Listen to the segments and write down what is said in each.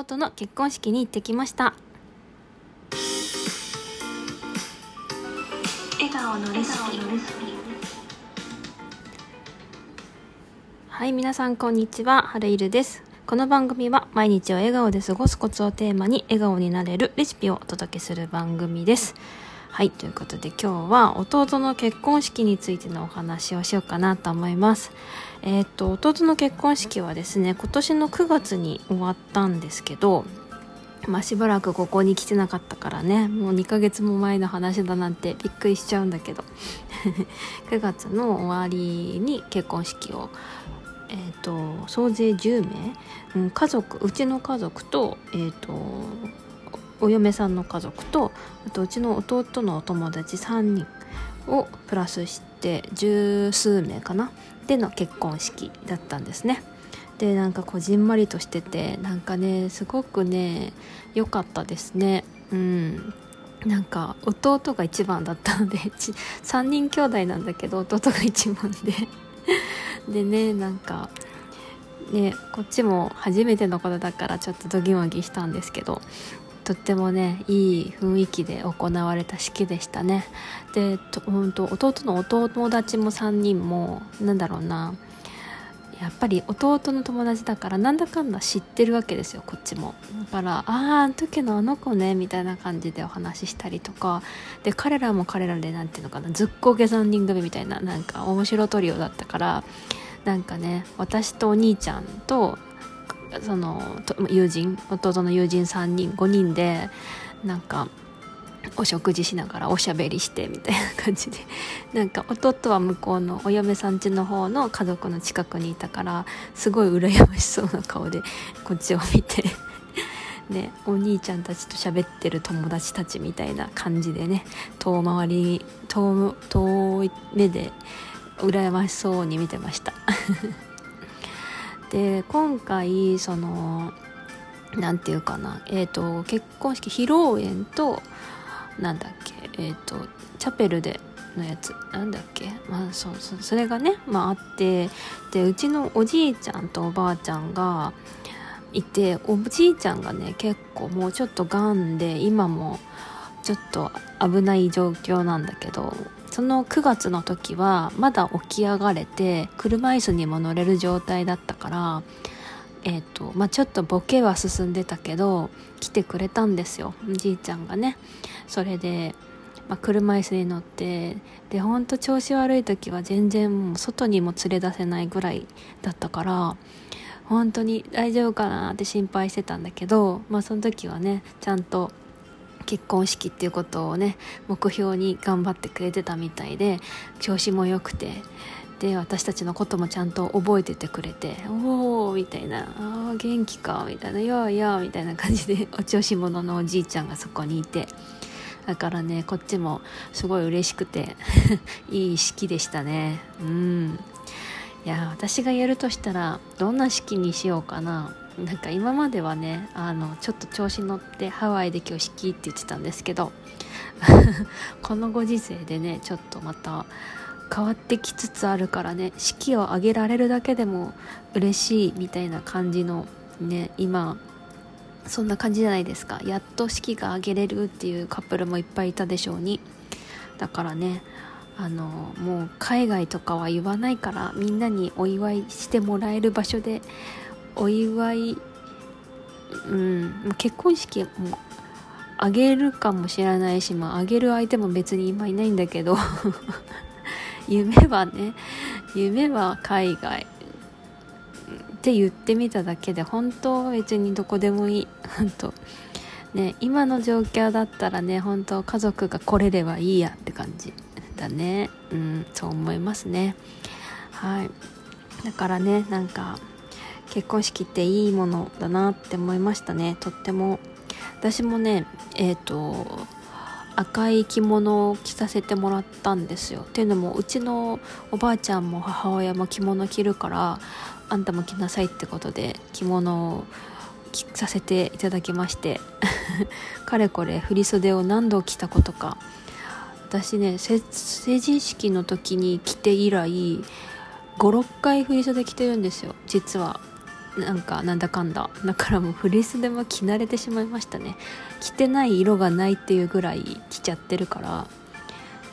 弟の結婚式に行ってきました。笑顔のレシピ。はい皆さんこんにちは。春いるです。この番組は毎日を笑顔で過ごすコツをテーマに笑顔になれるレシピをお届けする番組ですはいということで今日は弟の結婚式についてのお話をしようかなと思います。えっ、と弟の結婚式はですね今年の9月に終わったんですけどまあしばらくここに来てなかったからねもう2ヶ月も前の話だなんてびっくりしちゃうんだけど 9月の終わりに結婚式をえーと、総勢10名、うん、家族うちの家族と,、えーとお嫁さんの家族とあとうちの弟のお友達3人をプラスして十数名かなでの結婚式だったんですね。でなんかこじんまりとしててなんかねすごくね良かったですね。うん。なんか弟が一番だったので 3人兄弟なんだけど弟が一番で。でねなんかねこっちも初めてのことだからちょっとドギマギしたんですけどとってもねいい雰囲気で行われた式でしたね。でと本当弟のお友達も3人もなんだろうな。やっぱり弟の友達だからなんだかんだ知ってるわけですよこっちも。だから「あああの時のあの子ね」みたいな感じでお話ししたりとか。で彼らも彼らで何ていうのかなずっこけ3人組みたいななんか面白トリオだったからなんかね私とお兄ちゃんとその友人弟の友人3人5人でなんかお食事しながらおしゃべりしてみたいな感じで。なんか弟は向こうのお嫁さん家の方の家族の近くにいたからすごい羨ましそうな顔でこっちを見て。ね、お兄ちゃんたちと喋ってる友達たちみたいな感じでね。遠回り遠遠い目で羨ましそうに見てました。で今回その何て言うかなえっ、ー、と結婚式披露宴となんだっけえっ、ー、とチャペルでのやつなんだっけまあそうそうそれがねまああってでうちのおじいちゃんとおばあちゃんがいておじいちゃんがね結構もうちょっとがんで今もちょっと危ない状況なんだけどその9月の時はまだ起き上がれて車椅子にも乗れる状態だったからえーとまあ、ちょっとボケは進んでたけど来てくれたんですよ。おじいちゃんがね。それで、まあ、車椅子に乗ってでほんと調子悪い時は全然もう外にも連れ出せないぐらいだったから本当に大丈夫かなって心配してたんだけど、まあ、その時はねちゃんと結婚式っていうことをね目標に頑張ってくれてたみたいで調子も良くてで私たちのこともちゃんと覚えててくれて「おお」みたいな「ああ元気か」みたいな「やあや」みたいな感じで お調子者のおじいちゃんがそこにいてだからねこっちもすごい嬉しくて いい式でしたね。うん。いや私がやるとしたらどんな式にしようかな。なんか今まではねあのちょっと調子乗ってハワイで今日式って言ってたんですけど このご時世でねちょっとまた変わってきつつあるからね式を挙げられるだけでも嬉しいみたいな感じのね今そんな感じじゃないですか。やっと式が挙げれるっていうカップルもいっぱいいたでしょうに。だからねあのもう海外とかは言わないからみんなにお祝いしてもらえる場所でお祝いうん結婚式もあげるかもしれないしまああげる相手も別に今いないんだけど 夢はね夢は海外って言ってみただけで本当は別にどこでもいい。本当ね今の状況だったらね本当家族が来れればいいやって感じ。だね。うんそう思いますね。はい。だからねなんか結婚式っていいものだなって思いましたね。とっても。私もねえっ、ー、と赤い着物を着させてもらったんですよ。っていうのもうちのおばあちゃんも母親も着物着るからあんたも着なさいってことで着物を着させていただきまして かれこれ振袖を何度着たことか。私ね成人式の時に着て以来56回振袖着てるんですよ実は。なんかなんだかんだ。だからもうフリースでも着慣れてしまいましたね。着てない色がないっていうぐらい着ちゃってるから。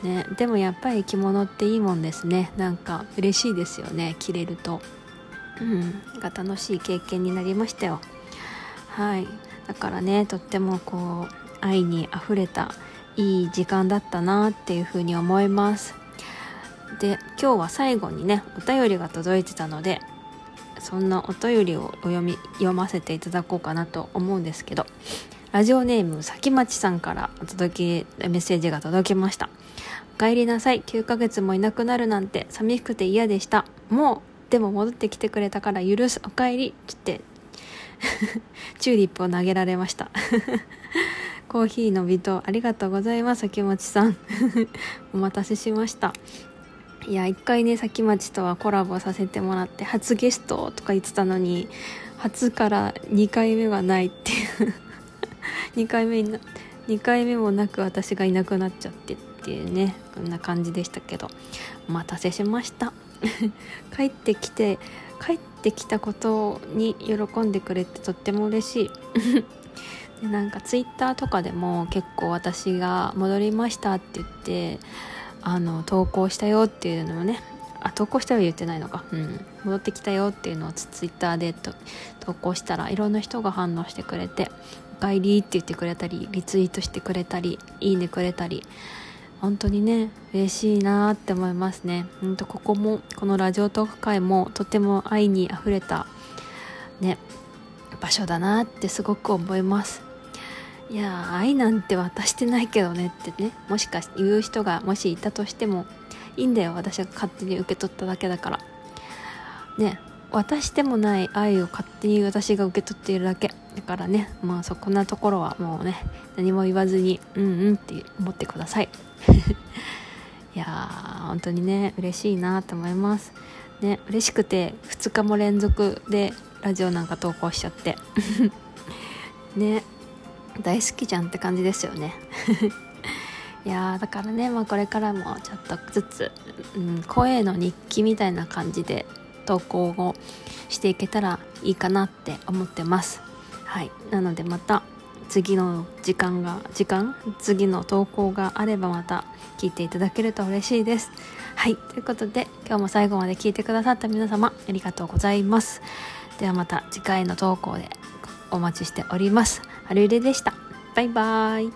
ねでもやっぱり着物っていいもんですね。なんか嬉しいですよね。着れると。うん。が楽しい経験になりましたよ。はい。だからねとってもこう愛にあふれたいい時間だったなっていうふうに思います。で今日は最後にねお便りが届いてたのでそんなお便りをお読み読ませていただこうかなと思うんですけどラジオネームさきまちさんからお届けメッセージが届きましたお帰りなさい9ヶ月もいなくなるなんて寂しくて嫌でした。もうでも戻ってきてくれたから許す。お帰りって。チューリップを投げられました。コーヒーの微糖ありがとうございますさきまちさん。お待たせしました。いや一回ねさきまちとはコラボさせてもらって初ゲストとか言ってたのに初から2回目はないっていう。2回目にな2回目もなく私がいなくなっちゃってっていうねこんな感じでしたけど。お待たせしました。帰ってきて帰ってきたことに喜んでくれてとっても嬉しい。でなんかツイッターとかでも結構私が戻りましたって言ってあの投稿したよっていうのをねあ投稿したら言ってないのか、うん、戻ってきたよっていうのをツイッターでと投稿したらいろんな人が反応してくれて「おかえり」って言ってくれたりリツイートしてくれたりいいねくれたり本当にね嬉しいなって思いますね。本当ここもこのラジオトーク会もとても愛にあふれたね場所だなってすごく思います。いや愛なんて渡してないけどねってね。もしかして言う人がもしいたとしてもいいんだよ。私が勝手に受け取っただけだから。ね。渡してもない愛を勝手に私が受け取っているだけ。だからね。まあそこなところはもうね。何も言わずにうんうんって思ってください。いやー本当にね嬉しいなと思います。ね。嬉しくて2日も連続でラジオなんか投稿しちゃって。ね。大好きじゃんって感じですよね。いやだからね、まあ、これからもちょっとずつ、うん、声の日記みたいな感じで投稿をしていけたらいいかなって思ってます。はい。なのでまた次の時間が時間？次の投稿があればまた聞いていただけると嬉しいです。はい。ということで今日も最後まで聞いてくださった皆様ありがとうございます。ではまた次回の投稿でお待ちしております。はるゆででした。バイバーイ。